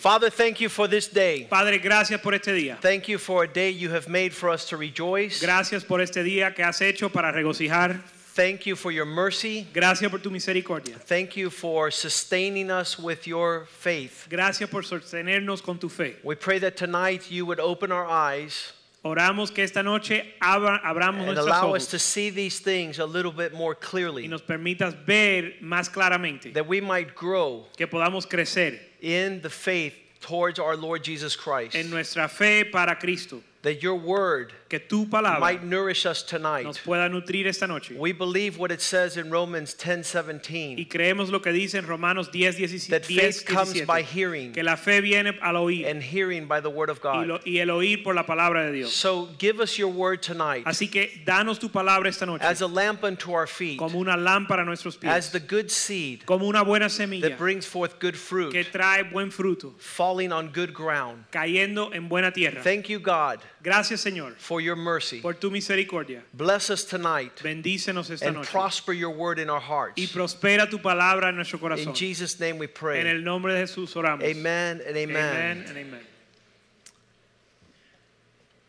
Father, thank you for this day. Padre, gracias por este día. Thank you for a day you have made for us to rejoice. Gracias por este día que has hecho para regocijar. Thank you for your mercy. Gracias por tu misericordia. Thank you for sustaining us with your faith. Gracias por sostenernos con tu fe. We pray that tonight you would open our eyes Oramos que esta noche abra- abramos and nuestros allow us to ojos see these things a little bit more clearly. y nos permitas ver más claramente, that we might grow que podamos crecer in the faith towards our Lord Jesus Christ, en nuestra fe para Cristo, that your word que tu palabra might nourish us tonight. nos pueda nutrir esta noche. We believe what it says in Romans Y 10:17 creemos lo que dice en Romanos 10, 17, that faith 10, comes by hearing que la fe viene al oír and hearing by the word of God. y, lo- y el oír por la palabra de Dios. So give us your word tonight Así que danos tu palabra esta noche as a lamp unto our feet, como una lámpara a nuestros as the good seed como una buena semilla that brings forth good que fruit, trae buen fruto, falling on good ground. cayendo en buena tierra. Thank you, God, Gracias, Señor, for your mercy. por tu misericordia. Bless us tonight Bendícenos esta and noche prosper your word in our y hearts. prospera tu palabra en nuestro corazón. In. Jesus' name we En pray. el nombre de Jesús oramos. Amen and Amen amen. and amen.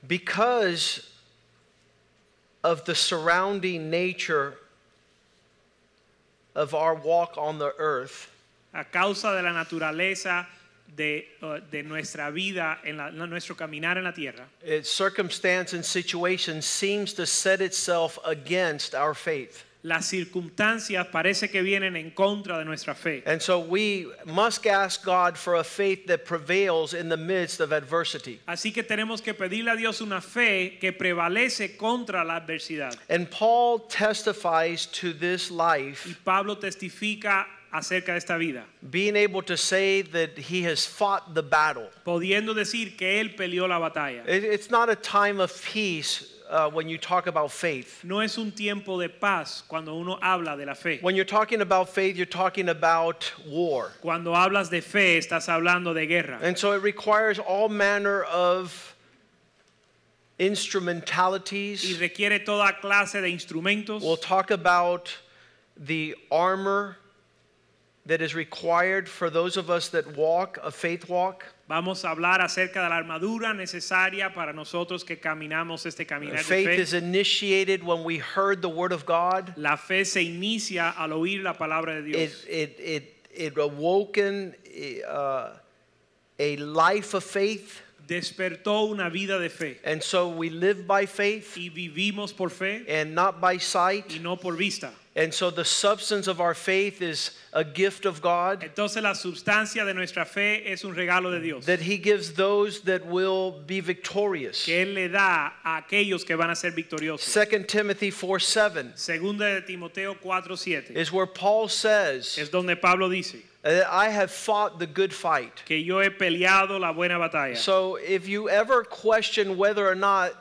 Because of the surrounding nature of our walk on the earth, A causa de la naturaleza de, uh, de nuestra vida, en la- nuestro caminar en la tierra, its circumstance and situation seems to set itself against our faith. las circunstancias parece que vienen en contra de nuestra fe. And so we must ask God for a faith that prevails in the midst of adversity. Así que tenemos que pedirle a Dios una fe que prevalece contra la adversidad. And Paul testifies to this life. Y Pablo testifica acerca de esta vida, being able to say that he has fought the battle. pudiendo decir que él peleó la batalla. It's not a time of peace uh, when you talk about faith. No es un tiempo de paz cuando uno habla de la fe. When you're talking about faith, you're talking about war. Cuando hablas de fe, estás hablando de guerra. And so it requires all manner of instrumentalities. Y requiere toda clase de instrumentos. We'll talk about the armor that is required for those of us that walk a faith walk. Vamos a hablar acerca de la armadura necesaria para nosotros que caminamos este caminar de Faith fe. is initiated when we heard the word of God. La fe se inicia al oír la palabra de It Dios. it it it awoken uh, a life of faith, Despertó una vida de fe. and so we live by faith Y vivimos por fe and not by sight. y no por vista. And so the substance of our faith is a gift of God Entonces la sustancia de nuestra fe es un regalo de Dios. that He gives those that will be victorious. que Él le da a aquellos que van a ser victoriosos. 2 Timothy 4 7 Segunda de Timoteo 4:7 is where Paul says, es donde Pablo dice Uh, I have fought the good fight. que yo he peleado la buena batalla. So if you ever question whether or not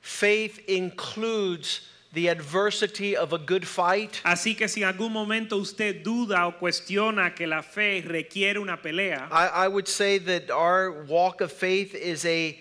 faith includes the adversity of a good fight, Así que si en algún momento usted duda o cuestiona que la fe requiere una pelea, I, I would say that our walk of faith is a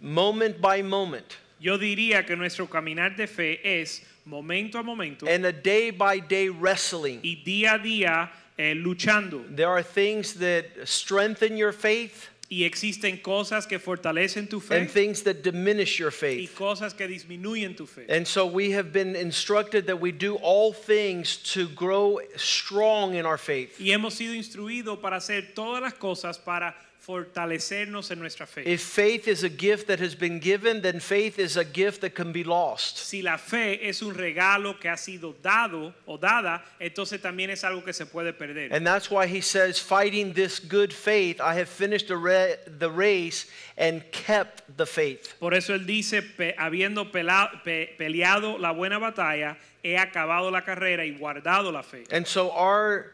moment by moment yo diría que nuestro caminar de fe es momento a momento and a day by day wrestling. y día a día eh, luchando. There are things that strengthen your faith Y existen cosas que fortalecen tu and things that diminish your y faith. cosas que disminuyen tu fe. And so we have been instructed that we do all things to grow strong in our faith. Y hemos sido instruidos para hacer todas las cosas para fortalecernos en nuestra fe. If faith is a gift that has been given, then faith is a gift that can be lost. Si la fe es un regalo que ha sido dado o dada, entonces también es algo que se puede perder. And that's why he says, fighting this good faith, I have finished the, the race and kept the faith. Por eso él dice, "Pe- habiendo peleado la buena batalla, he acabado la carrera y guardado la fe. And so our,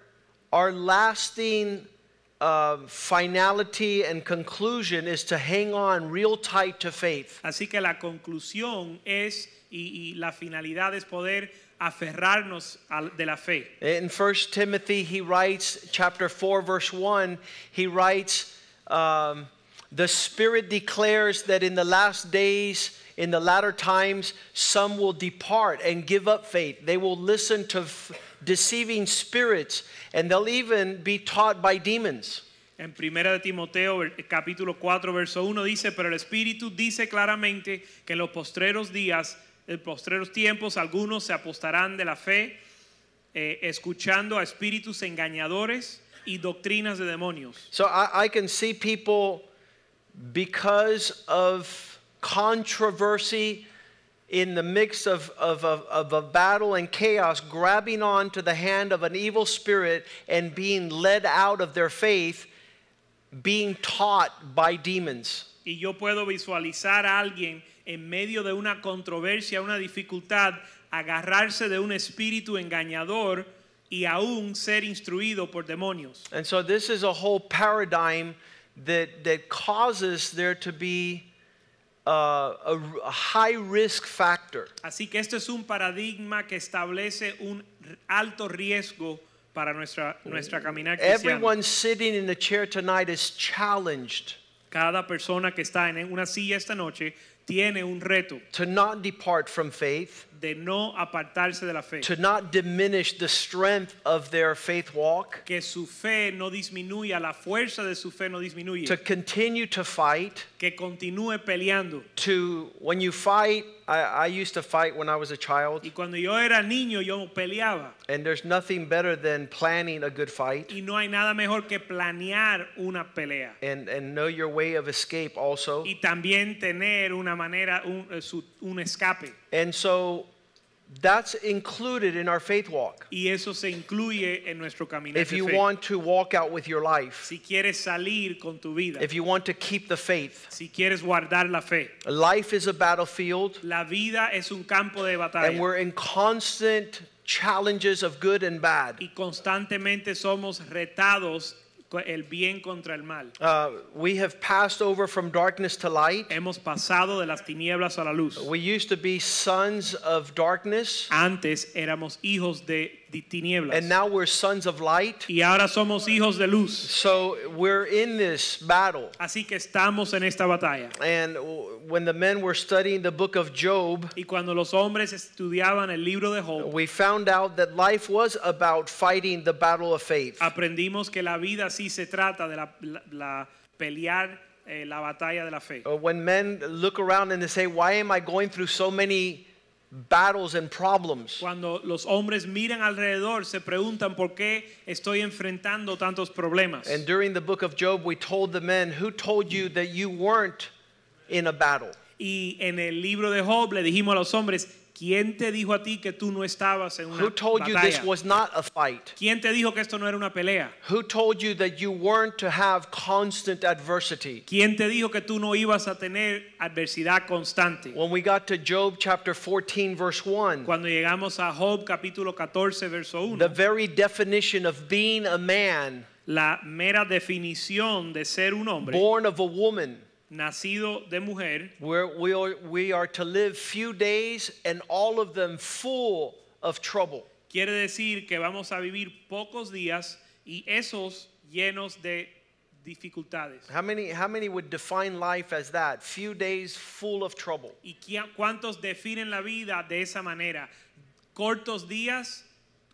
our lasting uh, finality and conclusion is to hang on real tight to faith. Así que la conclusión es, y, y la finalidad es poder aferrarnos al- de la fe. In 1 Timothy, he writes, chapter 4, verse 1, he writes, um, The Spirit declares that in the last days, in the latter times, some will depart and give up faith. They will listen to f- deceiving spirits, and they'll even be taught by demons. En primera de Timoteo capítulo 4 verso 1 dice, pero el Espíritu dice claramente que en los postreros días, en postreros tiempos, algunos se apostarán de la fe, eh, escuchando a espíritus engañadores y doctrinas de demonios. So I, I can see people, because of controversy in the mix of, of, of, of a battle and chaos, grabbing on to the hand of an evil spirit and being led out of their faith, being taught by demons. Y yo puedo visualizar a alguien en medio de una controversia, una dificultad, agarrarse de un espíritu engañador y aún ser instruido por demonios. And so this is a whole paradigm that, that causes there to be uh, a, a high risk factor. Así que este es un paradigma que establece un alto riesgo para nuestra, nuestra caminar cristiana. Everyone sitting in the chair tonight is challenged Cada persona que está en una silla esta noche tiene un reto to not depart from faith, de no apartarse de la fe. to not diminish the strength of their faith walk, Que su fe no disminuya, la fuerza de su fe no disminuye. to continue to fight, Que continúe peleando. to when you fight, I, I used to fight when I was a child, Y cuando yo era niño yo peleaba. and there's nothing better than planning a good fight Y no hay nada mejor que planear una pelea. and, and know your way of escape also. Y también tener una manera, un, eh, su- un escape. And so that's included in our faith walk. Y eso se incluye en nuestro caminar If de you fe. want to walk out with your life, si quieres salir con tu vida, if you want to keep the faith, si quieres guardar la fe. life is a battlefield. La vida es un campo de batalla And we're in constant challenges of good and bad. y constantemente somos retados el bien contra el mal. Uh, we have passed over from darkness to light. Hemos pasado de las tinieblas a la luz. We used to be sons of darkness, Antes éramos hijos de tinieblas and now we're sons of light. y ahora somos hijos de luz. So we're in this battle. Así que estamos en esta batalla. And when the men were studying the book of Job, Y cuando los hombres estudiaban el libro de Job, we found out that life was about fighting the battle of faith. aprendimos que la vida sí se trata de la, la- la pelear eh, la batalla de la fe. Uh, When men look around and they say, Why am I going through so many battles and problems? Cuando los hombres miran alrededor, se preguntan por qué estoy enfrentando tantos problemas. And during the book of Job, we told the men, Who told you that you weren't in a battle? Y en el libro de Job le dijimos a los hombres, ¿quién te dijo a ti que tú no estabas en una Who told you this batalla? was not a fight? ¿Quién te dijo que esto no era una pelea? Who told you that you weren't to have constant adversity? ¿Quién te dijo que tú no ibas a tener adversidad constante? When we got to Job chapter 14, verse 1, Cuando llegamos a Job capítulo 14, verso 1, the very definition of being a man la mera definición de ser un hombre born of a woman, nacido de mujer where we are, we are to live few days and all of them full of trouble. quiere decir que vamos a vivir pocos días y esos llenos de dificultades. How many, how many would define life as that? Few days full of trouble. ¿Y cuántos definen la vida de esa manera? Cortos días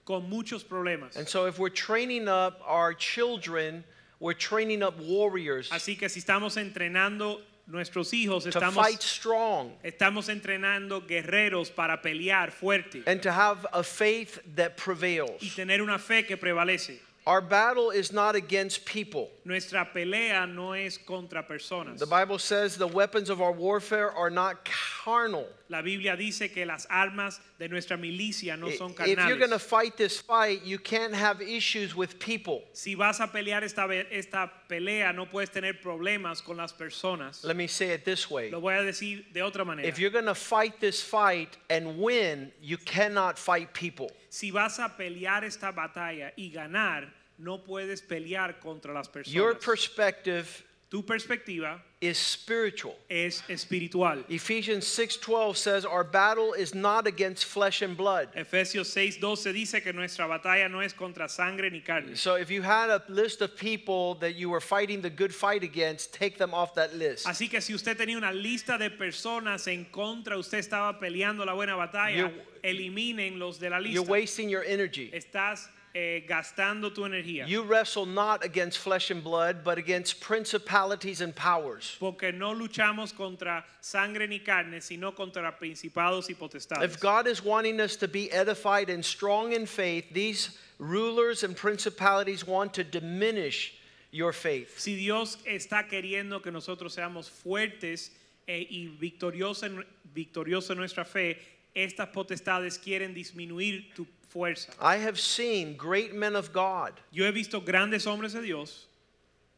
con muchos problemas. And so, if we're training up our children, we're training up warriors Así que si estamos entrenando nuestros hijos, to estamos, fight strong estamos entrenando guerreros para pelear fuerte and to have a faith that prevails. y tener una fe que prevalece. Our battle is not against people. Nuestra pelea no es contra personas. The Bible says the weapons of our warfare are not carnal. La Biblia dice que las armas de nuestra milicia no son carnales. If you're going to fight this fight, you can't have issues with people. Si vas a pelear esta, esta pelea, no puedes tener problemas con las personas. Let me say it this way. Lo voy a decir de otra manera. If you're going to fight this fight and win, you cannot fight people. Si vas a pelear esta batalla y ganar, no puedes pelear contra las Your perspective tu perspectiva is spiritual. es espiritual. Ephesians 6:12 says our battle is not against flesh and blood. Efesios 6:12 dice que nuestra batalla no es contra sangre ni carne. So if you had a list of people that you were fighting the good fight against, take them off that list. Así que si usted tenía una lista de personas en contra, usted estaba peleando la buena batalla, You're- eliminen los de la lista. You're wasting your energy. Estás eh, gastando tu energía. You wrestle not against flesh and blood, but against principalities and powers. Porque no luchamos contra sangre ni carne, sino contra principados y potestades. If God is wanting us to be edified and strong in faith, these rulers and principalities want to diminish your faith. Si Dios está queriendo que nosotros seamos fuertes eh, y victoriosos en, victoriosos en nuestra fe, estas potestades quieren disminuir tu fuerza. I have seen great men of God, Yo he visto grandes hombres de Dios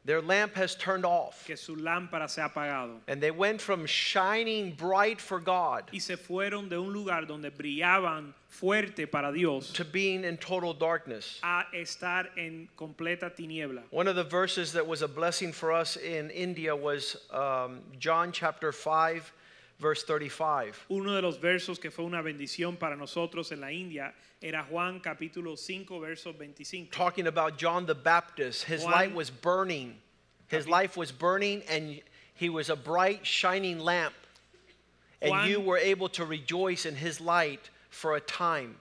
their lamp has turned off, que su lámpara se ha apagado and they went from shining bright for God y se fueron de un lugar donde brillaban fuerte para Dios to being in total darkness. a estar en completa tiniebla. One of the verses that was a blessing for us in India was um, John chapter 5, verse 35. Uno de los versos que fue una bendición para nosotros en la India era Juan capítulo 5 verso 25. talking about John the Baptist. His Juan- light was burning. His life was burning, and he was a bright, shining lamp. And Juan- you were able to rejoice in his light for a time.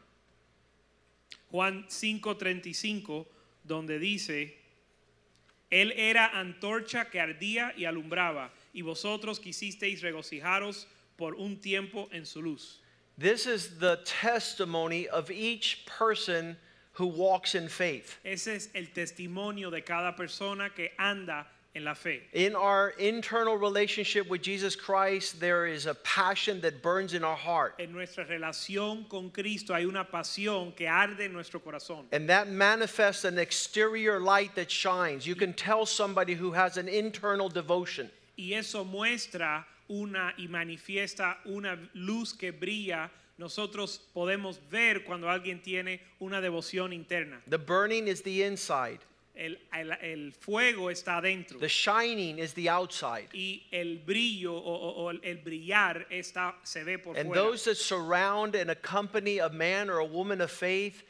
Juan 5:35, donde dice, Él era antorcha que ardía y alumbraba, y vosotros quisisteis regocijaros por un tiempo en su luz. This is the testimony of each person who walks in faith. Ese es el testimonio de cada persona que anda en la fe. In our internal relationship with Jesus Christ, there is a passion that burns in our heart. En nuestra relación con Cristo hay una pasión que arde en nuestro corazón. And that manifests an exterior light that shines. You can tell somebody who has an internal devotion. Y eso muestra una y manifiesta una luz que brilla. Nosotros podemos ver cuando alguien tiene una devoción interna. The burning is the inside, El, el- el fuego está adentro the shining is the outside. y el brillo o, o- o el, brillar está, se ve por And fuera. those that surround and accompany a man or a woman of faith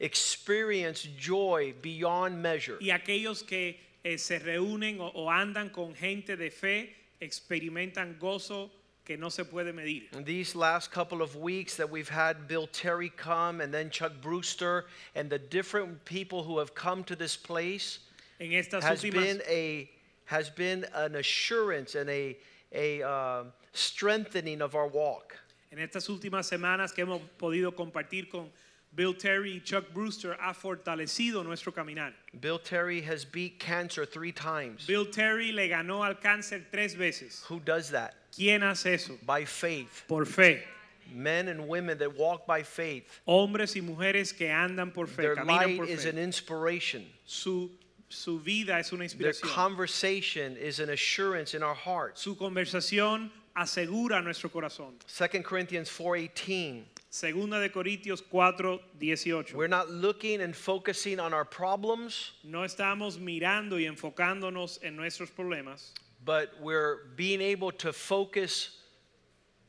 experience joy beyond measure. Y aquellos que eh, se reúnen o, o andan con gente de fe experimentan gozo que no se puede medir. In these last couple of weeks that we've had Bill Terry come and then Chuck Brewster and the different people who have come to this place has últimas been a has been an assurance and a a uh, strengthening of our walk. En estas últimas semanas que hemos podido compartir con Bill Terry y Chuck Brewster ha fortalecido nuestro caminar. Bill Terry has beat cancer three times. Bill Terry le ganó al cáncer tres veces. Who does that? ¿Quién hace eso? By faith. Por fe. Men and women that walk by faith. Hombres y mujeres que andan por fe, Their caminan light por is fe. an inspiration. Su, su vida es una inspiración. Their conversation is an assurance in our hearts. Su conversación asegura nuestro corazón. 2 Corinthians 4:18. Segunda de Corintios 4, 18. We're not looking and focusing on our problems, No estamos mirando y enfocándonos en nuestros problemas, but we're being able to focus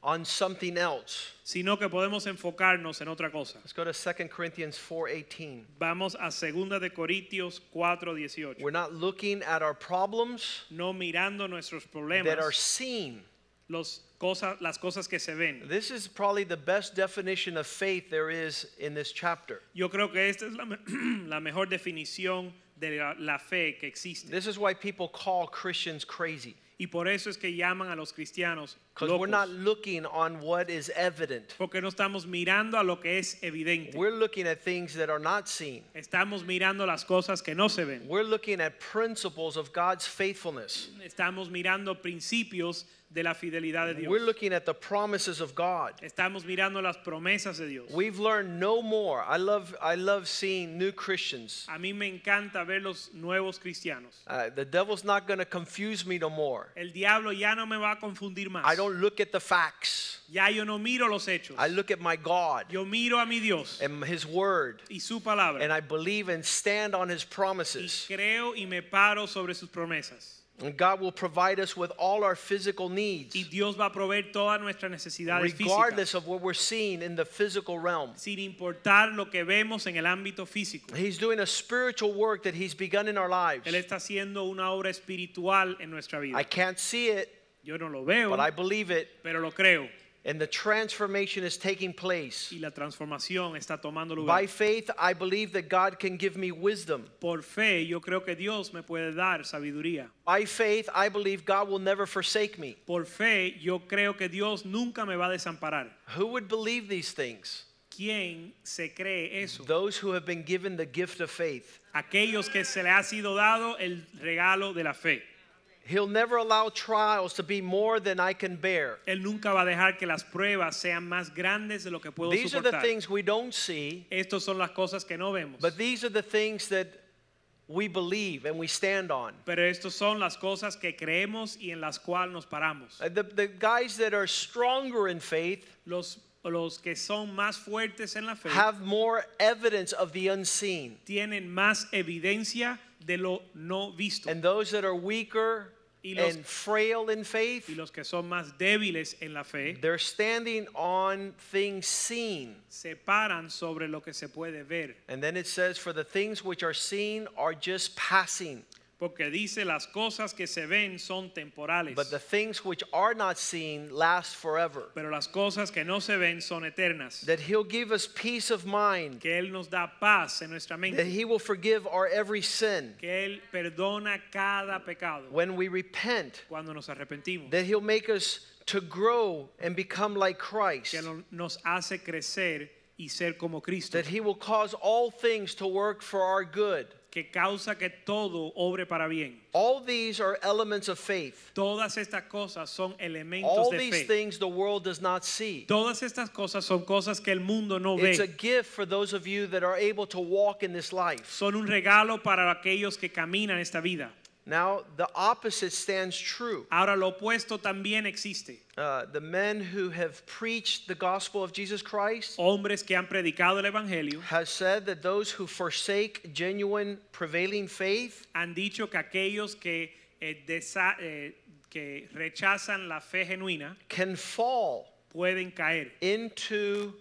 on something else. sino que podemos enfocarnos en otra cosa. Let's go to 2 Corinthians 4:18. Vamos a Segunda de Corintios 4, 18. We're not looking at our problems No mirando nuestros that are problemas, seen. Los cosas, las cosas que se ven. This is probably the best definition of faith there is in this chapter. Yo creo que esta es la, me- la mejor definición de la, la fe que existe. This is why people call Christians crazy. Y por eso es que llaman a los cristianos Because we're not locos. looking on what is evident. Porque no estamos mirando a lo que es evidente. We're looking at things that are not seen. Estamos mirando las cosas que no se ven. We're looking at principles of God's faithfulness. Estamos mirando principios de la fidelidad de Dios. We're looking at the promises of God. Estamos mirando las promesas de Dios. We've learned no more. I love I love seeing new Christians. A mí me encanta ver los nuevos cristianos. Uh, the devil's not going to confuse me no more. El diablo ya no me va a confundir más. I don't look at the facts. Ya yo no miro los hechos. I look at my God Yo miro a mi Dios and his word y su palabra. and I believe and stand on his promises. y creo y me paro sobre sus promesas. And God will provide us with all our physical needs Y Dios va a proveer todas nuestras necesidades físicas. regardless of what we're seeing in the physical realm. Sin importar lo que vemos en el ámbito físico. He's doing a spiritual work that he's begun in our lives. Él está haciendo una obra espiritual en nuestra vida. I can't see it, Yo no lo veo, but I believe it. pero lo creo. And the transformation is taking place. Y la transformación está tomando By faith, I believe that God can give me wisdom. Por fe, yo creo que Dios me puede dar sabiduría. By faith, I believe God will never forsake me. Por fe, yo creo que Dios nunca me va a desamparar. Who would believe these things? ¿Quién se cree eso? Those who have been given the gift of faith. Aquellos que se le ha sido dado el regalo de la fe. He'll never allow trials to be more than I can bear. Él nunca va a dejar que las pruebas sean más grandes de lo que puedo These are the things we don't see, Estas son las cosas que no vemos. but these are the things that we believe and we stand on. Pero estas son las cosas que creemos y en las cuales nos paramos. Uh, The, the guys that are stronger in faith Los, los que son más fuertes en la fe have more evidence of the unseen. tienen más evidencia de lo no visto. And those that are weaker Y los- and frail in faith, y los que son más débiles en la fe they're standing on things seen. se paran sobre lo que se puede ver. And then it says, For the things which are seen are just passing, Porque dice las cosas que se ven son temporales. but the things which are not seen last forever. pero las cosas que no se ven son eternas. That He'll give us peace of mind, que Él nos da paz en nuestra mente. that. He will forgive our every sin Que Él perdona cada pecado when we repent, cuando nos arrepentimos. that He'll make us to grow and become like Christ, que no- nos hace crecer y ser como Cristo. that He will cause all things to work for our good. Que causa que todo obre para bien. All these are elements of faith. Todas estas cosas son elementos All de these fe. things the world does not see. Todas estas cosas son cosas que el mundo no It's a ve. gift for those of you that are able to walk in this life. Son un regalo para aquellos que caminan esta vida. Now, the opposite stands true. Ahora lo opuesto también existe. Uh, the men who have preached the gospel of Jesus Christ Hombres que han predicado el evangelio has said that those who forsake genuine prevailing faith han dicho que aquellos que eh, desa- eh, que rechazan la fe genuina can fall pueden caer into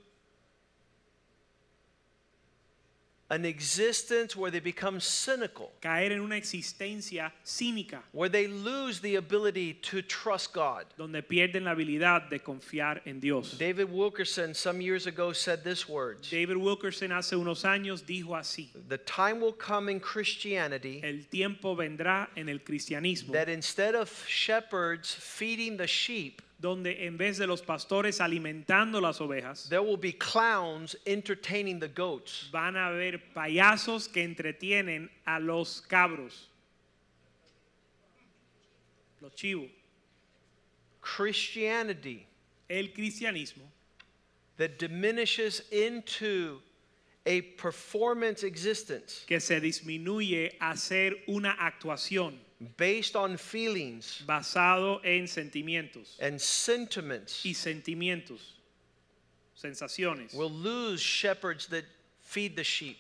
an existence where they become cynical, caer en una existencia cínica where they lose the ability to trust God. donde pierden la habilidad de confiar en Dios. David Wilkerson some years ago said this words David Wilkerson hace unos años dijo así, The time will come in Christianity el tiempo vendrá en el cristianismo that instead of shepherds feeding the sheep, donde en vez de los pastores alimentando las ovejas, there will be clowns entertaining the goats. van a haber payasos que entretienen a los cabros, los chivos. Christianity El cristianismo that diminishes into a performance existence que se disminuye a ser una actuación based on feelings basado en sentimientos and sentiments y sentimientos, sensaciones. will lose shepherds that feed the sheep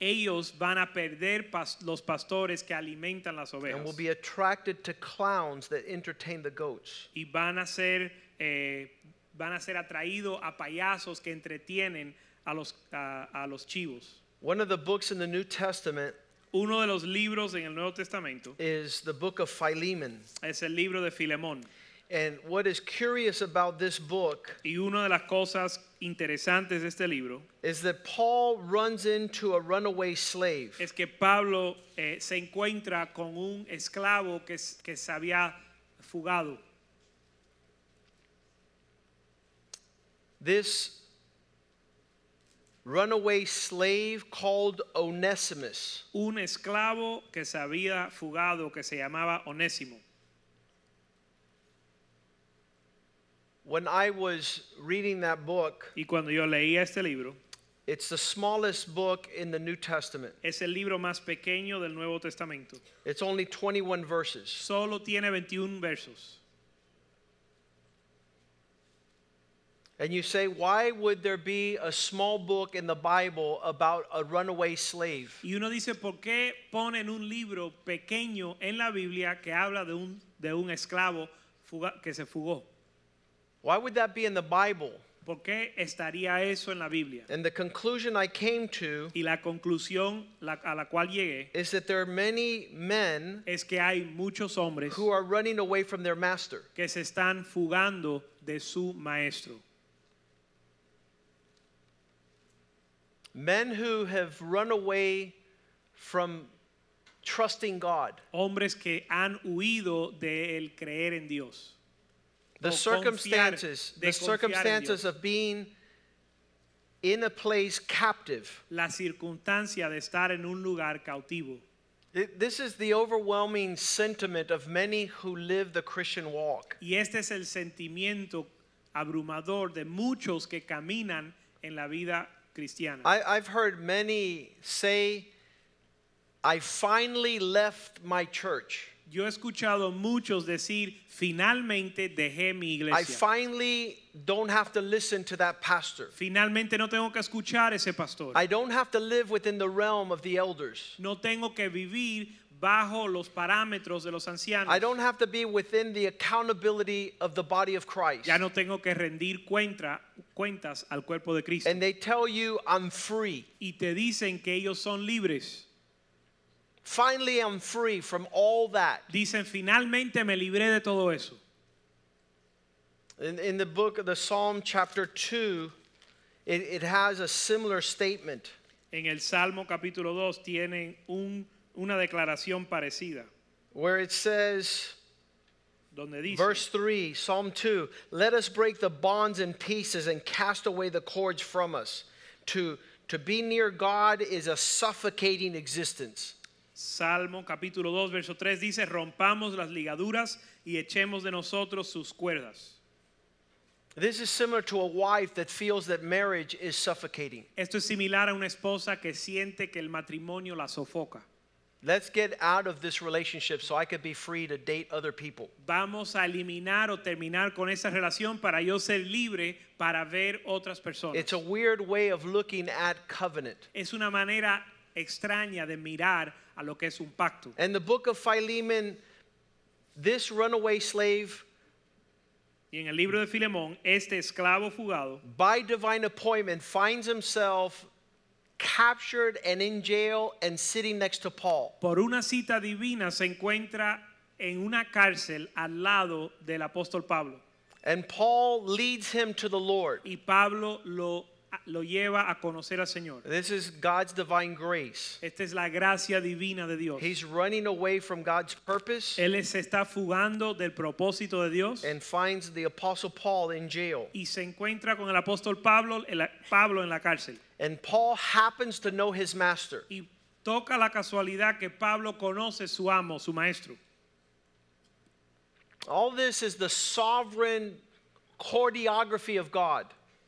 Ellos van a perder pas- los pastores que alimentan las ovejas and will be attracted to clowns that entertain the goats. y van a ser eh, van a ser atraídos a payasos que entretienen a los a, a los chivos. One of the books in the New Testament Uno de los libros en el Nuevo Testamento is the book of Philemon. es el libro de Filemón. And what is curious about this book Y una de las cosas interesantes de este libro is that Paul runs into a runaway slave. es que Pablo eh, se encuentra con un esclavo que, s- que se había fugado. This runaway slave called Onesimus. Un esclavo que se había fugado que se llamaba Onésimo. when I was reading that book, Y cuando yo leía este libro, it's the smallest book in the New Testament. es el libro más pequeño del Nuevo Testamento. It's only 21 verses. Solo tiene 21 versos. And you say, why would there be a small book in the Bible about a runaway slave? Y uno dice, ¿por qué ponen un libro pequeño en la Biblia que habla de un, de un esclavo fuga- que se fugó? Why would that be in the Bible? ¿Por qué estaría eso en la Biblia? And the conclusion I came to Y la conclusión la- a la cual llegué is that there are many men es que hay muchos hombres who are running away from their master. que se están fugando de su maestro. Men who have run away from trusting God. Hombres que han huido del creer en Dios. The circumstances, the circumstances of being in a place captive. La circunstancia de estar en un lugar cautivo. It- This is the overwhelming sentiment of many who live the Christian walk. Y este es el sentimiento abrumador de muchos que caminan en la vida cristiana. I, I've heard many say, I finally left my church. Yo he escuchado muchos decir, finalmente dejé mi iglesia. I finally don't have to listen to that pastor. Finalmente no tengo que escuchar ese pastor. I don't have to live within the realm of the elders. No tengo que vivir bajo los parámetros de los ancianos. I don't have to be within the accountability of the body of Christ. Ya no tengo que rendir cuenta- cuentas al cuerpo de Cristo. And they tell you, I'm free. y te dicen que ellos son libres. Finally, I'm free from all that. Dicen, finalmente me libré de todo eso. In, in the book of the Psalm, chapter 2, it, it has a similar statement. En el Salmo capítulo 2 tienen un- una declaración parecida, where it says, donde dice, verse 3, Psalm 2, let us break the bonds in pieces and cast away the cords from us. To, to be near God is a suffocating existence. Salmo capítulo 2, verso 3 dice, rompamos las ligaduras y echemos de nosotros sus cuerdas. This is similar to a wife that feels that marriage is suffocating. Esto es similar a una esposa que siente que el matrimonio la sofoca. Let's get out of this relationship so I could be free to date other people. Vamos a eliminar o terminar con esa relación para yo ser libre para ver otras personas. It's a weird way of looking at covenant. es una manera extraña de mirar a lo que es un pacto. And the book of Philemon, this runaway slave, Y en el libro de Filemón, este esclavo fugado, by divine appointment, finds himself captured and in jail and sitting next to Paul. por una cita divina, se encuentra en una cárcel al lado del apóstol Pablo. And Paul leads him to the Lord. Y Pablo lo, lo lleva a conocer al Señor. This is God's divine grace. Esta es la gracia divina de Dios. He's running away from God's purpose Él se está fugando del propósito de Dios and finds the Apostle Paul in jail. y se encuentra con el apóstol Pablo, el- Pablo en la cárcel. And Paul happens to know his master. Y toca la casualidad que Pablo conoce su amo, su maestro. All this is the sovereign choreography of God.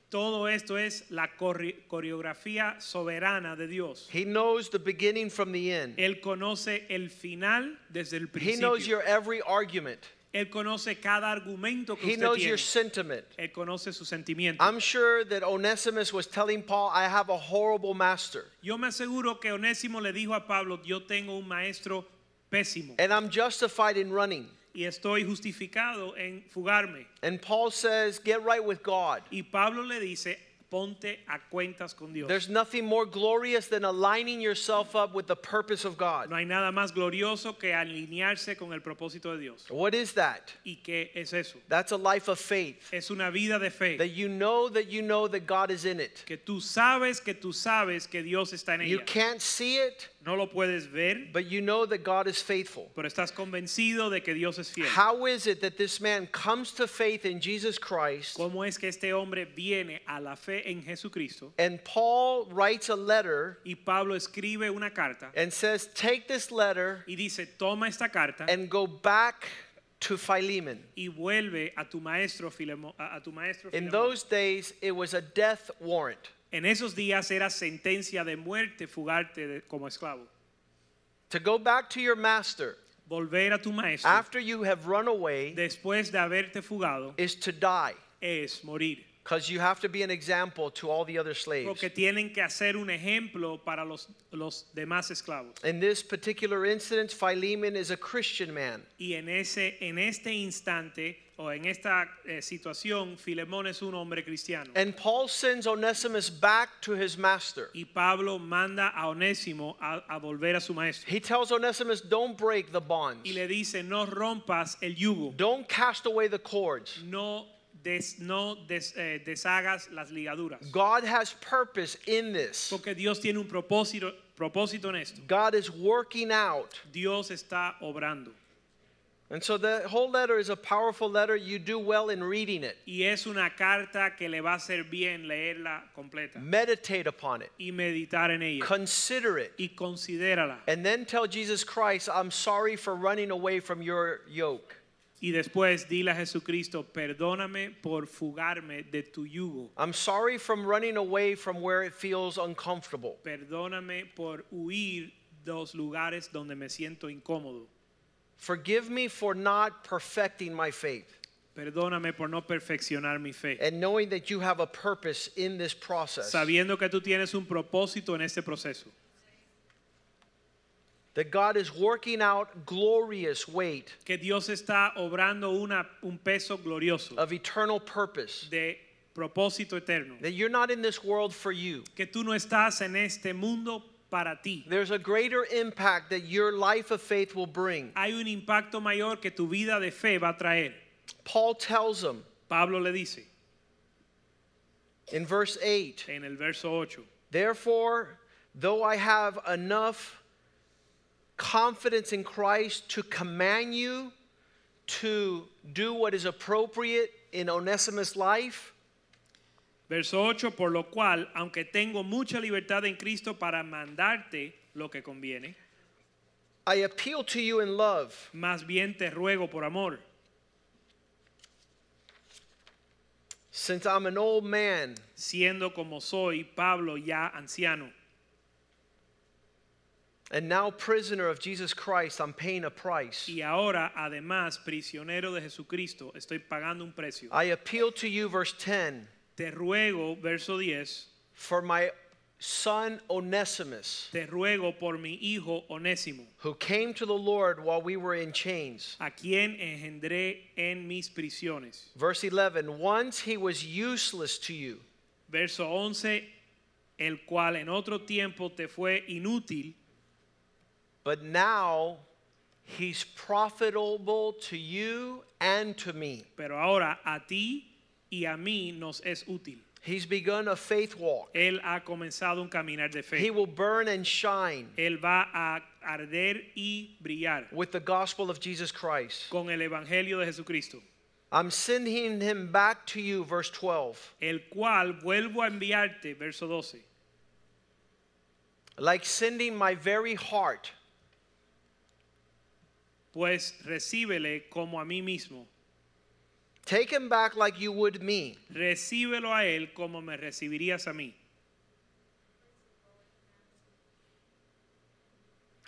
Todo esto es la coreografía soberana de Dios. He knows the beginning from the end. Él conoce el final desde el He knows your every argument. Él conoce cada argumento que He usted knows tiene. your sentiment. Él conoce su sentimiento. I'm sure that Onesimus was telling Paul, I have a horrible master. Yo me aseguro que Onésimo le dijo a Pablo, yo tengo un maestro pésimo And I'm justified in running. Y estoy justificado en fugarme. And Paul says, Get right with God. Y Pablo le dice, ponte a cuentas con Dios. There's nothing more glorious than aligning yourself up with the purpose of God. No hay nada más glorioso que alinearse con el propósito de Dios. What is that? ¿Y qué es eso? That's a life of faith. Es una vida de fe. That you know that you know that God is in it. que tú sabes que tú sabes que Dios está en You can't see it, No lo puedes ver, but you know that God is faithful. pero estás convencido de que Dios es fiel. How is it that this man comes to faith in Jesus Christ ¿Cómo es que este hombre viene a la fe en Jesucristo? and Paul writes a letter Y Pablo escribe una carta and says, Take this letter y dice, toma esta carta and go back to Philemon. y vuelve a tu maestro Filemo- a, tu maestro In those days, it was a death warrant En esos días era sentencia de muerte fugarte de- como esclavo. to go back to your master Volver a tu maestro after you have run away después de haberte fugado is to die es morir. because you have to be an example to all the other slaves. Porque tienen que hacer un ejemplo para los, los demás esclavos. In this particular incident, Philemon is a Christian man. Y en, ese, en este instante o en esta eh, situación, Filemón es un hombre cristiano. And Paul sends Onesimus back to his master. Y Pablo manda a Onésimo a, a volver a su maestro. He tells Onesimus, Don't break the bonds, Y le dice, no rompas el yugo, don't cast away the cords. no, des- no des- eh, deshagas las ligaduras. God has purpose in this. Porque Dios tiene un propósito, propósito en esto. God is working out. Dios está obrando. And so the whole letter is a powerful letter. You do well in reading it. Y es una carta que le va a hacer bien leerla completa Meditate upon it. y meditar en ella. Consider it. Y considérala. And then tell Jesus Christ, I'm sorry for running away from your yoke. Y después dile a Jesucristo, perdóname por fugarme de tu yugo. I'm sorry from running away from where it feels uncomfortable. Perdóname por huir de los lugares donde me siento incómodo. Forgive me for not perfecting my faith Perdóname por no perfeccionar mi fe. and knowing that you have a purpose in this process. Sabiendo que tú tienes un propósito en este proceso. That God is working out glorious weight Que Dios está obrando una, un peso glorioso of eternal purpose. de propósito eterno. That you're not in this world for you. Que tú no estás en este mundo para ti. There's a greater impact that your life of faith will bring. Hay un impacto mayor que tu vida de fe va a traer. Paul tells them Pablo le dice in verse 8 en el verso 8. Therefore, though I have enough confidence in Christ to command you to do what is appropriate in Onesimus' life, Verso 8, por lo cual, aunque tengo mucha libertad en Cristo para mandarte lo que conviene, I appeal to you in love. más bien te ruego por amor, Since I'm an old man, siendo como soy Pablo ya anciano and now prisoner of Jesus Christ, I'm paying a price. y ahora además prisionero de Jesucristo, estoy pagando un precio. I appeal to you, verse 10, Te ruego, verso 10, for my son Onesimus, te ruego por mi hijo Onésimo, who came to the Lord while we were in chains. a quien engendré en mis prisiones. Verse 11, once he was useless to you, Verso 11, el cual en otro tiempo te fue inútil, but now he's profitable to you and to me. pero ahora a ti y a mí nos es útil. He's begun a faith walk. Él ha comenzado un caminar de He will burn and shine Él va a arder y brillar with the gospel of Jesus Christ. con el Evangelio de Jesucristo, I'm sending him back to you, verse 12, el cual vuelvo a enviarte, verso 12, like sending my very heart. pues recíbele como a mí mismo. Take him back like you would me. Recíbelo a él como me recibirías a mí.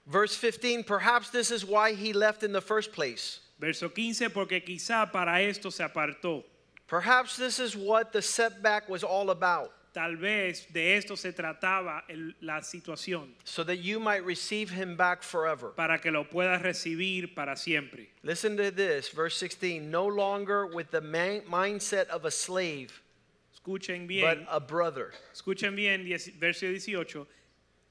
Verse 15, perhaps this is why he left in the first place. Verso 15, porque quizá para esto se apartó. Perhaps this is what the setback was all about, Tal vez de esto se trataba el- la situación, so that you might receive him back forever. para que lo puedas recibir para siempre. Listen to this, verse 16, no longer with the man- mindset of a slave, Escuchen but bien, a brother. escuchen bien, verso 18,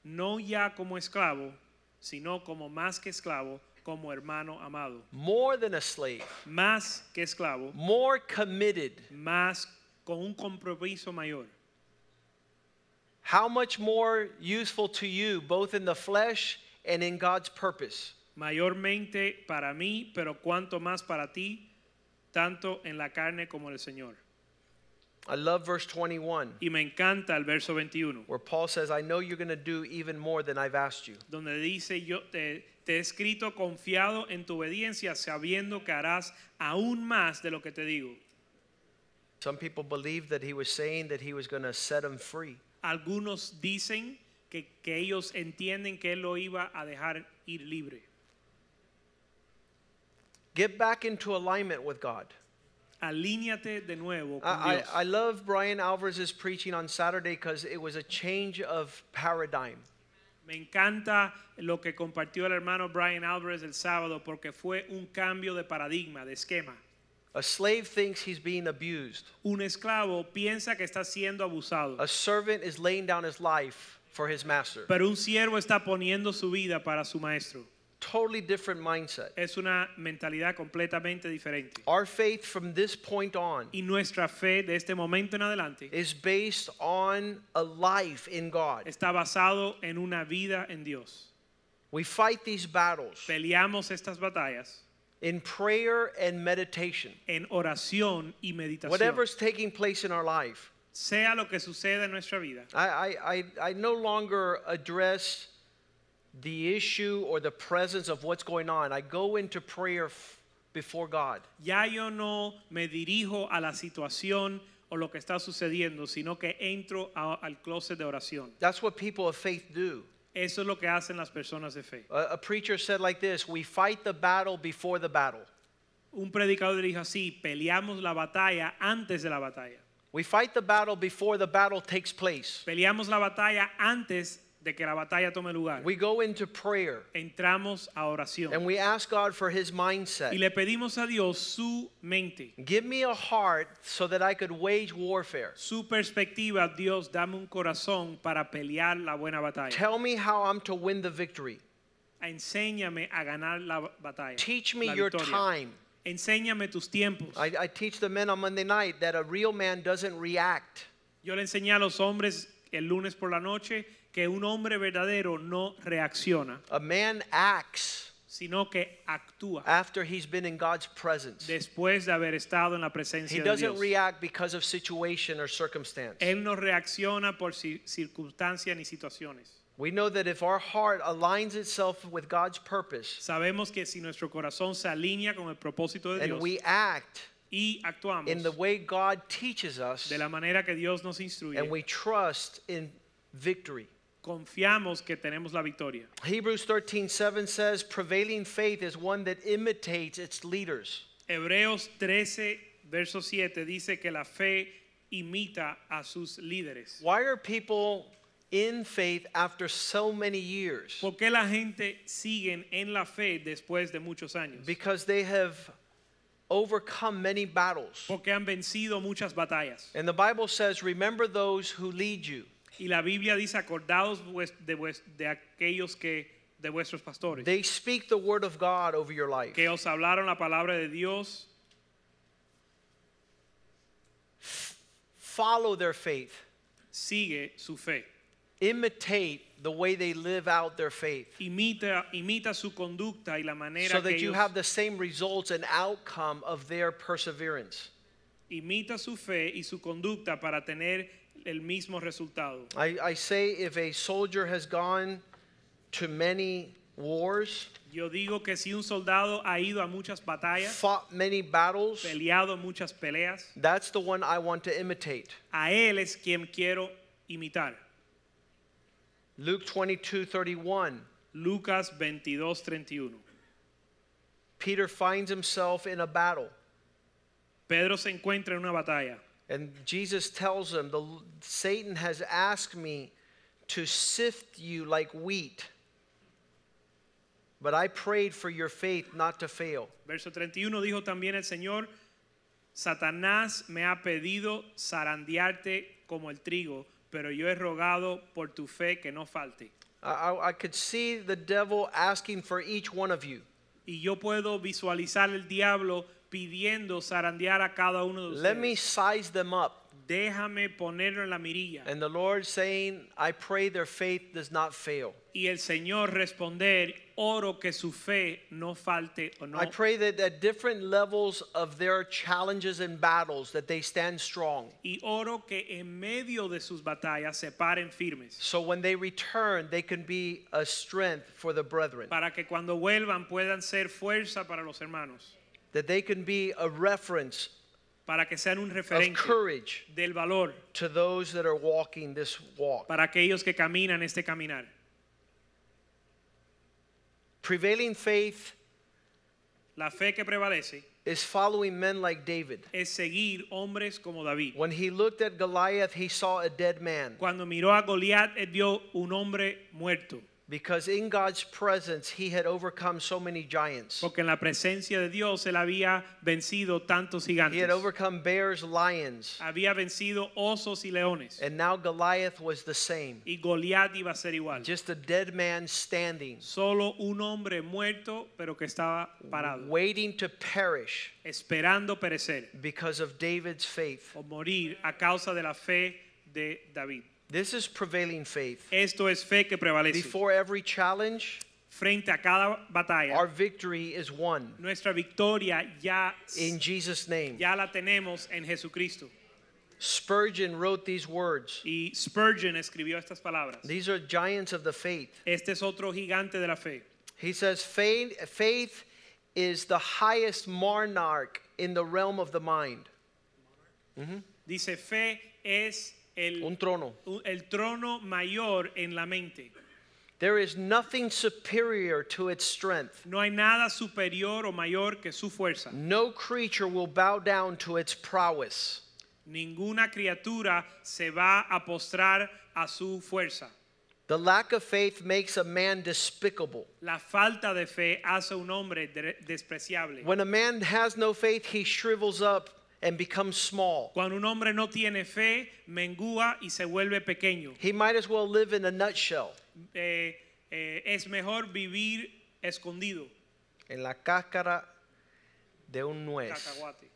no ya como esclavo, sino como más que esclavo, como hermano amado. More than a slave, Más que esclavo, more committed. más con un compromiso mayor. How much more useful to you, both in the flesh and in God's purpose? Mayormente para mí, pero cuanto más para ti, tanto en la carne como en el Señor. I love verse 21, Y me encanta el verso 21, where Paul says, I know you're going to do even more than I've asked you. donde dice, yo te, te he escrito confiado en tu obediencia, sabiendo que harás aún más de lo que te digo. Some people believe that he was saying that he was going to set them free. Algunos dicen que, que ellos entienden que él lo iba a dejar ir libre. Get back into alignment with God. Alíñate de nuevo con I, Dios. I, I love Brian Alvarez's preaching on Saturday because it was a change of paradigm. Me encanta lo que compartió el hermano Brian Alvarez el sábado porque fue un cambio de paradigma, de esquema. A slave thinks he's being abused. Un esclavo piensa que está siendo abusado, A servant is laying down his life for his master. pero un siervo está poniendo su vida para su maestro. Totally different mindset. Es una mentalidad completamente diferente. Our faith from this point on Y nuestra fe de este momento en adelante is based on a life in God. está basado en una vida en Dios. We fight these battles Peleamos estas batallas in prayer and meditation. en oración y meditación. Whatever's taking place in our life, Sea lo que suceda en nuestra vida, I, I, I, I no longer address the issue or the presence of what's going on. I go into prayer before God. ya yo no me dirijo a la situación o lo que está sucediendo, sino que entro a- al closet de oración. That's what people of faith do. Eso es lo que hacen las personas de fe. A, a preacher said like this We fight the battle before the battle. Un predicador dijo así, peleamos la batalla antes de la batalla. We fight the battle before the battle takes place. Peleamos la batalla antes de que la batalla tome lugar. We go into prayer Entramos a oración. and we ask God for his mindset. Y le pedimos a Dios su mente, Give me a heart so that I could wage warfare. su perspectiva. Dios, dame un corazón para pelear la buena batalla. Tell me how I'm to win the victory. Enséñame a ganar la batalla. Teach me la your victoria. time. Enséñame tus tiempos. I, I teach the men on Monday night that a real man doesn't react. Yo le enseñé a los hombres el lunes por la noche que un hombre verdadero no reacciona, A man acts sino que actúa after he's been in God's presence. después de haber estado en la He presencia de doesn't Dios. react because of situation or circumstance. Él no reacciona por ci- circunstancias ni situaciones. We know that if our heart aligns itself with God's purpose Sabemos que si nuestro corazón se alinea con el propósito de and Dios we act y actuamos in the way God teaches us de la manera que Dios nos instruye, and we trust in victory. confiamos que tenemos la victoria. Hebrews 13:7 says prevailing faith is one that imitates its leaders. Hebreos 13, verso 7 dice que la fe imita a sus líderes. Why are people in faith after so many years? ¿Por qué la gente sigue en la fe después de muchos años? Because they have overcome many battles. Porque han vencido muchas batallas. And the Bible says, remember those who lead you. Y la Biblia dice, acordaos vues- de, de aquellos que, de vuestros pastores, They speak the word of God over your life. que os hablaron la palabra de Dios, Follow their faith. sigue su fe. Imitate the way they live out their faith. Imita, imita su conducta y la manera So that you have the same results and outcome of their perseverance. imita su fe y su conducta para tener el mismo resultado. I, I say if a soldier has gone to many wars, Yo digo que si un soldado ha ido a muchas batallas, fought many battles, peleado muchas peleas, that's the one I want to imitate. a él es quien quiero imitar. Luke 22 31. Lucas 22, 31. Peter finds himself in a battle. Pedro se encuentra en una batalla And Jesus tells him, the, Satan has asked me to sift you like wheat. But I prayed for your faith not to fail. Verso 31 dijo también el Señor, Satanás me ha pedido zarandearte como el trigo, pero yo he rogado por tu fe que no falte. I, I, could see the devil asking for each one of you. Y yo puedo visualizar el diablo pidiendo zarandear a cada uno de Let ustedes. me size them up. déjame ponerlo en la mirilla. And the Lord saying, I pray their faith does not fail. Y el Señor responder, oro que su fe no falte o no. I pray that at different levels of their challenges and battles that they stand strong. Y oro que en medio de sus batallas se paren firmes. So when they return, they can be a strength for the brethren. Para que cuando vuelvan puedan ser fuerza para los hermanos. That they can be a reference Para que sean un of referente courage del valor to those that are walking this walk. para aquellos que caminan este caminar. Prevailing faith La fe que prevalece is following men like David. es seguir hombres como David. When he looked at Goliath, he saw a dead man. Cuando miró a Goliat, él vio un hombre muerto. Because in God's presence, he had overcome so many giants. Porque en la presencia de Dios él había vencido tantos gigantes. He had overcome bears, lions, Había vencido osos y leones. and now Goliath was the same. Y Goliat iba a ser igual. Just a dead man standing, Solo un hombre muerto, pero que estaba parado, waiting to perish esperando perecer because of David's faith. o morir a causa de la fe de David. This is prevailing faith. Esto es fe que prevalece. Before every challenge, Frente a cada batalla, our victory is won nuestra victoria ya, in Jesus' name. ya la tenemos en Jesucristo. Spurgeon wrote these words. Y Spurgeon escribió estas palabras. These are giants of the faith. Este es otro gigante de la fe. He says, faith, faith is the highest monarch in the realm of the mind. Mhm. Dice, fe es el, Un trono. el trono mayor en la mente. There is nothing superior to its strength. No hay nada superior o mayor que su fuerza. No creature will bow down to its prowess. Ninguna criatura se va a postrar a su fuerza. The lack of faith makes a man despicable. La falta de fe hace un hombre despreciable. When a man has no faith, he shrivels up and becomes small. Cuando un hombre no tiene fe, mengúa y se vuelve pequeño. He might as well live in a nutshell. Eh, eh, es mejor vivir escondido. En la cáscara de un nuez. Cacahuate.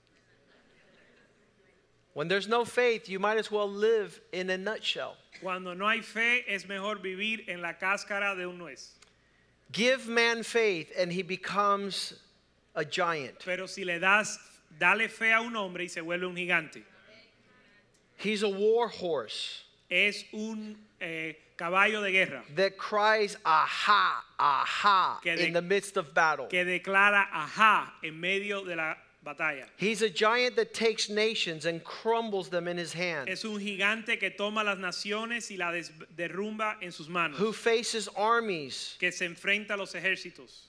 When there's no faith, you might as well live in a nutshell. Cuando no hay fe, es mejor vivir en la cáscara de un nuez. Give man faith and he becomes a giant. Pero si le das, dale fe a un hombre y se vuelve un gigante. He's a war horse Es un eh, caballo de guerra that cries, aha, aha, de- in the midst of battle. que declara ajá en medio de la batalla. He's a giant that takes nations and crumbles them in his hand, Es un gigante que toma las naciones y la derrumba en sus manos. who faces armies, Que se enfrenta a los ejércitos.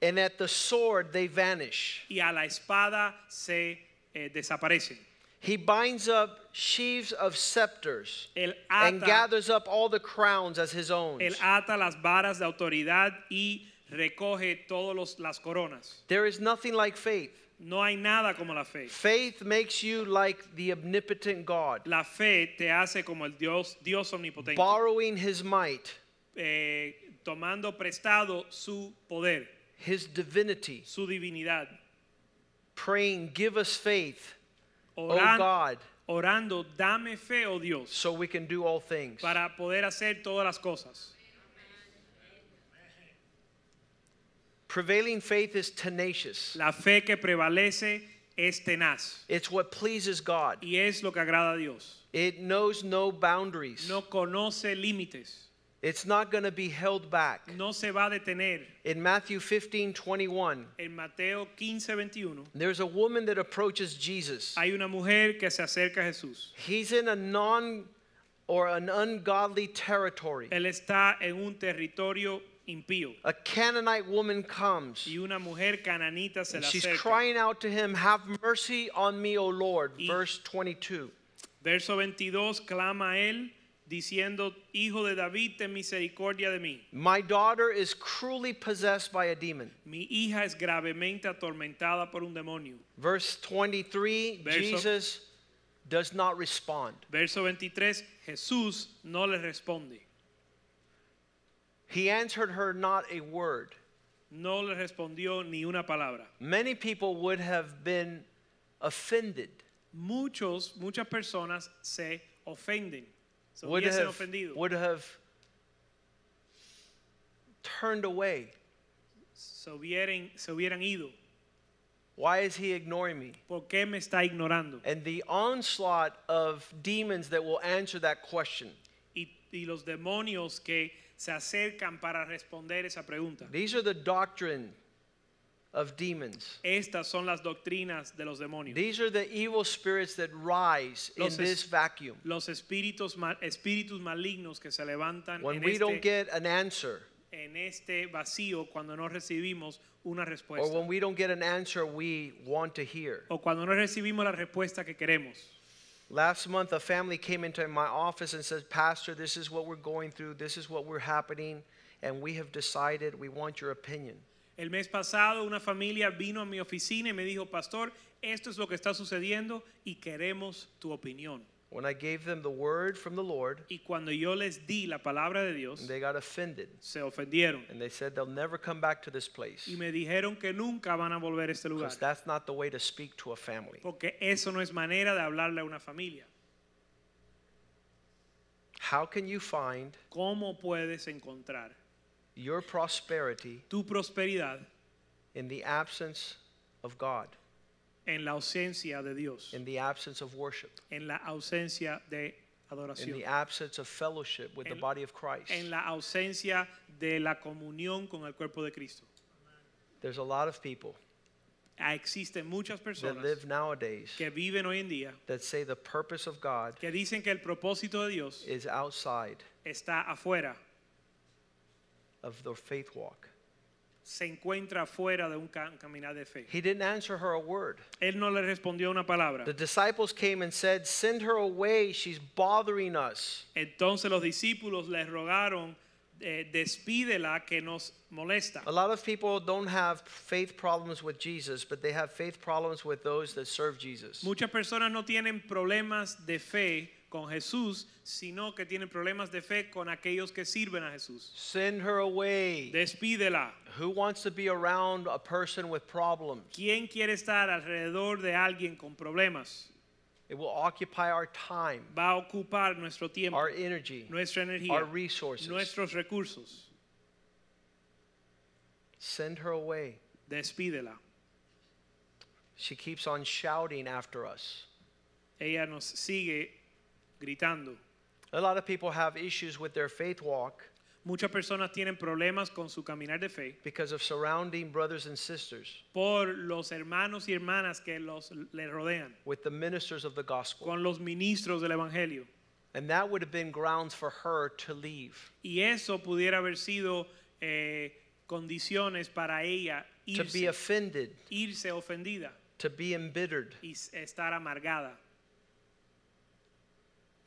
And at the sword they vanish. Y a la espada se eh, desaparecen. He binds up sheaves of scepters Él and gathers up all the crowns as his own. él ata las varas de autoridad y recoge todas las coronas. There is nothing like faith. No hay nada como la fe. Faith makes you like the omnipotent God, La fe te hace como el Dios, Dios omnipotente, borrowing his might, eh, tomando prestado su poder, his divinity, su divinidad, praying, Give us faith, Oran- God, orando, dame fe, oh Dios, so we can do all things. para poder hacer todas las cosas. Prevailing faith is tenacious, La fe que prevalece es tenaz it's what pleases God. y es lo que agrada a Dios. It knows no boundaries, No conoce límites, it's not going to be held back. no se va a detener. In Matthew 15 21, En Mateo 15, 21, there's a woman that approaches Jesus. hay una mujer que se acerca a Jesús. He's in a non or an ungodly territory. Él está en un territorio impío A Canaanite woman comes. y una mujer cananita se And le she's acerca. crying out to him, Have mercy on me, O Lord. Y- Verse 22. Verso 22, clama él diciendo, Hijo de David, ten misericordia de mí. My daughter is cruelly possessed by a demon. Mi hija es gravemente atormentada por un demonio. Verse 23, Verso- Jesus does not respond. Verso 23, Jesús no le responde. He answered her not a word. No le respondió ni una palabra. Many people would have been offended muchos, muchas personas se ofenden, se would hubiesen have, ofendido, would have turned away. se hubieran, se hubieran ido. Why is he ignoring me? ¿Por qué me está ignorando? And the onslaught of demons that will answer that question. Y, y los demonios que se acercan para responder esa pregunta. These are the doctrine of demons. Estas son las doctrinas de los demonios. These are the evil spirits that rise in Los es- this vacuum. Los espíritus, ma- espíritus malignos que se levantan When en we don't get an answer, en este vacío cuando no recibimos una or respuesta. when we don't get an answer we want to hear. O cuando no recibimos la respuesta que queremos. Last month, a family came into my office and said, Pastor, this is what we're going through, this is what we're happening, and we have decided we want your opinion. El mes pasado una familia vino a mi oficina y me dijo, pastor, esto es lo que está sucediendo y queremos tu opinión. When I gave them the word from the Lord, Y cuando yo les di la palabra de Dios, they got offended. se ofendieron And they said they'll never come back to this place. y me dijeron que nunca van a volver a este lugar. Because that's not the way to speak to a family. Porque eso no es manera de hablarle a una familia. How can you find ¿Cómo puedes encontrar your prosperity tu prosperidad in the absence of God, en la ausencia de Dios? in the absence of worship, En la ausencia de adoración, in the absence of fellowship with the body of Christ? En la ausencia de la comunión con el cuerpo de Cristo. There's a lot of people Ah, Existen muchas that personas live nowadays que viven hoy en día that say the purpose of God que dicen que el propósito de Dios is outside está afuera, of their faith walk. se encuentra afuera de un ca- caminar de fe. He didn't answer her a word. Él no le respondió una palabra. The disciples came and said, Send her away. She's bothering us. Entonces los discípulos le rogaron, eh, despídela que nos molesta. A lot of people don't have faith problems with Jesus, but they have faith problems with those that serve Jesus. Muchas personas no tienen problemas de fe con Jesús, sino que tienen problemas de fe con aquellos que sirven a Jesús. Send her away. Despídela. Who wants to be around a person with problems? ¿Quién quiere estar alrededor de alguien con problemas? It will occupy our time, Va a ocupar nuestro tiempo, our energy, nuestra energía, our resources. nuestros recursos. Send her away. Despídela. She keeps on shouting after us. Ella nos sigue gritando. A lot of people have issues with their faith walk Muchas personas tienen problemas con su caminar de fe because of surrounding brothers and sisters por los hermanos y hermanas que los le rodean, with the ministers of the gospel. con los ministros del evangelio. And that would have been grounds for her to leave. Y eso pudiera haber sido eh, condiciones para ella irse, to be offended, irse ofendida to be embittered. y estar amargada.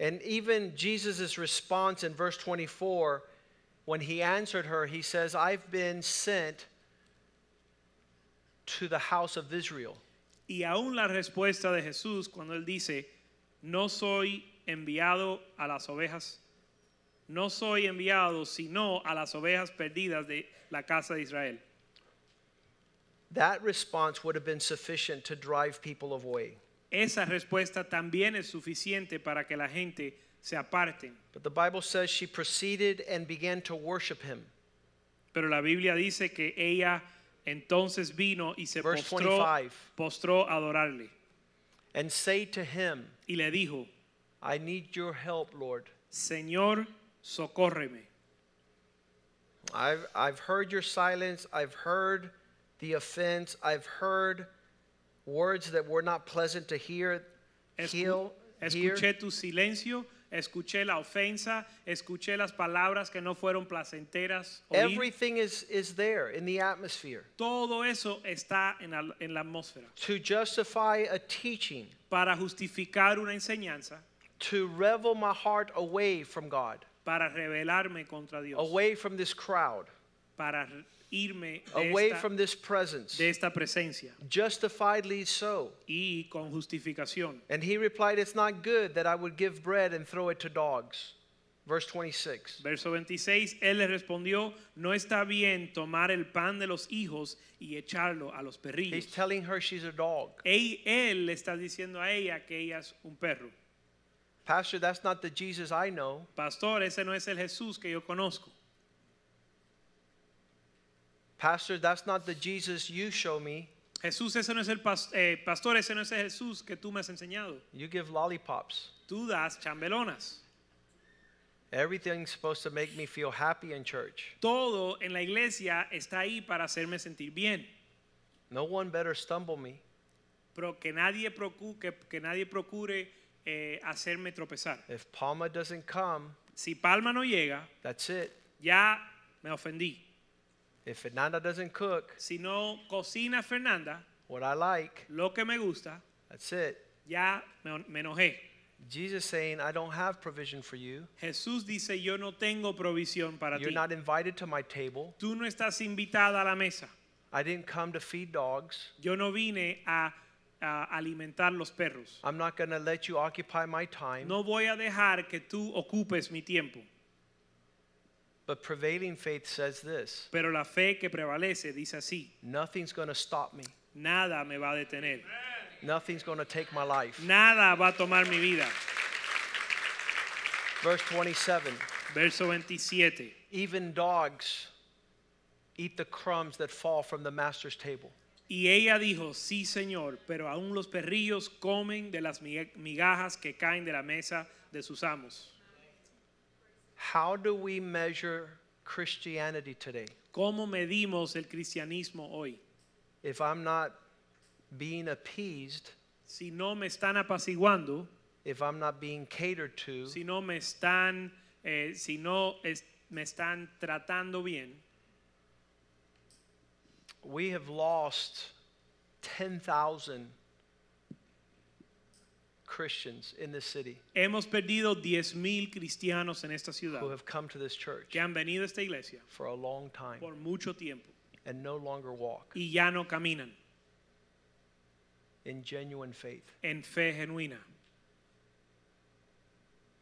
And even Jesus' response in verse 24, when he answered her, he says, I've been sent to the house of Israel. Y aún la respuesta de Jesús cuando él dice, no soy enviado a las ovejas, no soy enviado sino a las ovejas perdidas de la casa de Israel. That response would have been sufficient to drive people away. Esa respuesta también es suficiente para que la gente se aparten. But the Bible says she proceeded and began to worship him. Pero la Biblia dice que ella entonces vino y se Verse postró, 25. postró a adorarle. And say to him, Y le dijo, I need your help, Lord. Señor, socórreme. I've, I've heard your silence. I've heard the offense. I've heard words that were not pleasant to hear. Escu- Heal, escuché tu silencio, escuché la ofensa, escuché las palabras que no fueron placenteras. oír. Everything is, is there in the atmosphere. Todo eso está en la, en la atmósfera. To justify a teaching, Para justificar una enseñanza, to revel my heart away from God, para rebelarme contra Dios, away from this crowd, para irme away esta, from this presence. de esta presencia Justifiedly so. y con justificación. And he replied, It's not good that I would give bread and throw it to dogs. Verse 26. Verso 26, él le respondió, no está bien tomar el pan de los hijos y echarlo a los He's telling her she's a dog. Él, él le está diciendo a ella que ella es un perro. Pastor, that's not the Jesus I know. Pastor, ese no es el Jesús que yo conozco. Pastor, that's not the Jesus you show me. Jesús, ese no es el pas- eh, pastor, ese no es el Jesús que tú me has enseñado. You give lollipops. Tú das chambelonas. Everything's supposed to make me feel happy in church. Todo en la iglesia está ahí para hacerme sentir bien. No one better stumble me. Pero que nadie procure, que, que nadie procure eh, hacerme tropezar. If Palma doesn't come, Si Palma no llega, that's it. ya me ofendí. If Fernanda doesn't cook Si no cocina Fernanda what I like, lo que me gusta, that's it. ya me, me enojé. Jesus saying, I don't have provision for you. Jesús dice, yo no tengo provisión para You're ti. not invited to my table. Tú no estás invitada a la mesa. I didn't come to feed dogs. Yo no vine a, a alimentar los perros. I'm not going to let you occupy my time. No voy a dejar que tú ocupes mi tiempo. But prevailing faith says this Pero la fe que prevalece dice así, nothing's going to stop me. nada me va a detener. Nothing's going to take my life. Nada va a tomar mi vida. Verse 27 Verso 27. Even dogs eat the crumbs that fall from the master's table. Y ella dijo, sí señor, pero aún los perrillos comen de las miga- migajas que caen de la mesa de sus amos. How do we measure Christianity today? ¿Cómo medimos el cristianismo hoy? If I'm not being appeased, Si no me están apaciguando, if I'm not being catered to, si no me están, eh, si no es- me están tratando bien, we have lost 10,000 Christians in this city hemos perdido 10.000 cristianos en esta ciudad who have come to this church que han venido a esta iglesia for a long time por mucho tiempo and no longer walk y ya no caminan in genuine faith. en fe genuina,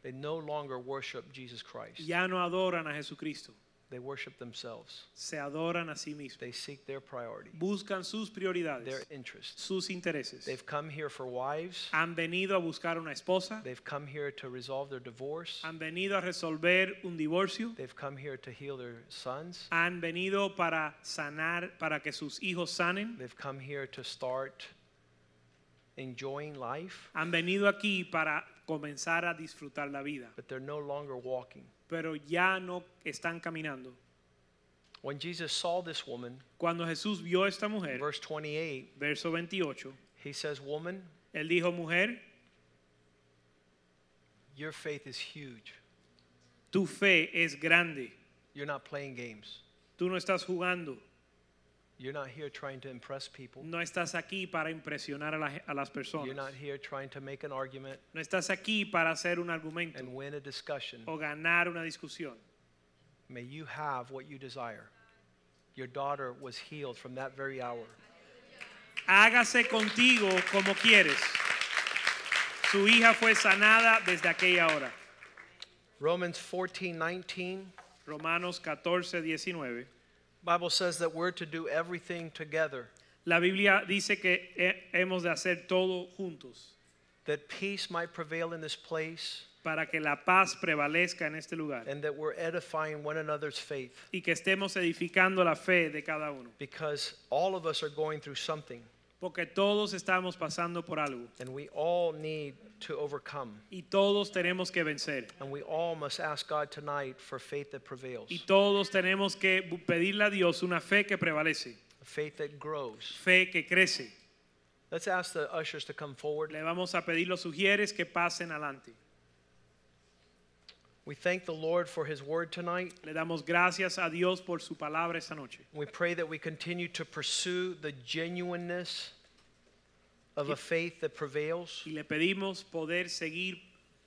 They no longer worship Jesus Christ. ya no adoran a Jesucristo, They worship themselves. se adoran a sí mismos, They seek their priority, buscan sus prioridades. their interests. sus intereses. They've come here for wives. Han venido a buscar una esposa, They've come here to resolve their divorce. han venido a resolver un divorcio, They've come here to heal their sons. han venido para sanar, para que sus hijos sanen, They've come here to start enjoying life, han venido aquí para comenzar a disfrutar la vida, but they're no longer walking. pero ya no están caminando. When Jesus saw this woman, Cuando Jesús vio a esta mujer, verse 28, verso 28, he says, Woman, él dijo, mujer, your faith is huge. tu fe es grande, You're not playing games. tú no estás jugando, You're not here trying to impress people. no estás aquí para impresionar a, la a las personas. You're not here trying to make an argument no estás aquí para hacer un argumento and win a discussion. o ganar una discusión. May you have what you desire. Your daughter was healed from that very hour. Hágase contigo como quieres. Su hija fue sanada desde aquella hora. Romans 14, 19. Romanos 14, 19. Bible says that we're to do everything together, La Biblia dice que he- hemos de hacer todo juntos that peace might prevail in this place, para que la paz prevalezca en este lugar and that we're edifying one another's faith. y que estemos edificando la fe de cada uno. Because all of us are going through something, Porque todos estamos pasando por algo and we all need to overcome. y todos tenemos que vencer. And we all must ask God tonight for faith that prevails, Y todos tenemos que pedirle a Dios una fe que prevalece, a faith that grows. fe que crece. Let's ask the ushers to come forward. Le vamos a pedir los sugieres que pasen adelante. We thank the Lord for His word tonight. Le damos gracias a Dios por su palabra esta noche. We pray that we continue to pursue the genuineness of a faith that prevails. Y le pedimos poder seguir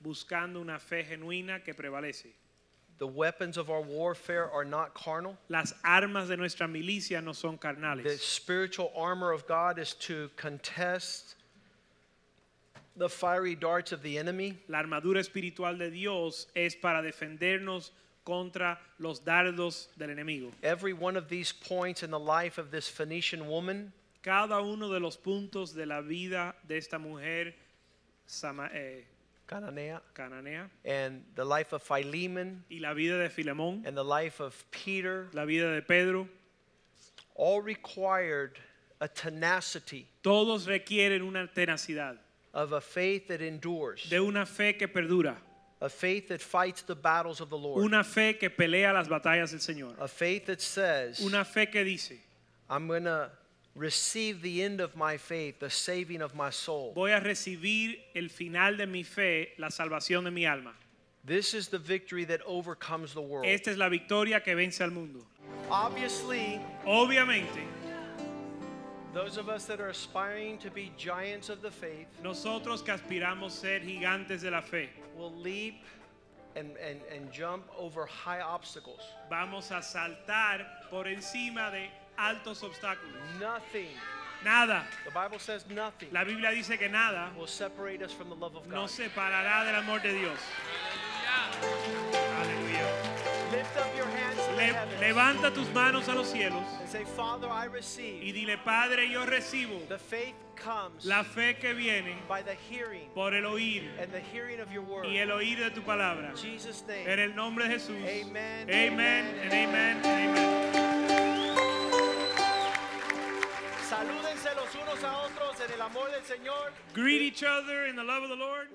buscando una fe genuina que prevalece. The weapons of our warfare are not carnal. Las armas de nuestra milicia no son carnales. The spiritual armor of God is to contest the fiery darts of the enemy. La armadura espiritual de Dios es para defendernos contra los dardos del enemigo. Every one of these points in the life of this Phoenician woman Cada uno de los puntos de la vida de esta mujer sama- eh, Cananea, cananea and the life of Philemon y la vida de Filemón, and the life of Peter la vida de Pedro, all required a tenacity todos requieren una tenacidad, of a faith that endures, de una fe que perdura, a faith that fights the battles of the Lord, una fe que pelea las batallas del Señor, a faith that says, una fe que dice, I'm going to receive the end of my faith, the saving of my soul. voy a recibir el final de mi fe, la salvación de mi alma. This is the victory that overcomes the world. Esta es la victoria que vence al mundo. Obviously, Obviamente, those of us that are aspiring to be giants of the faith nosotros que aspiramos ser gigantes de la fe, will leap and, and, and jump over high obstacles. vamos a saltar por encima de altos obstáculos. Nothing, Nada. the Bible says nothing, La Biblia dice que nada will separate us from the love of God. nos separará del amor de Dios. Aleluya. Le- levanta tus manos a los cielos say, y dile, Padre, yo recibo The faith comes la fe que viene by the hearing por el oír y el oír de tu palabra. En el nombre de Jesús. Amen, Amen. amen, and amen. and amen. Salúdense los unos a otros en el amor del Señor. Greet each other in the love of the Lord.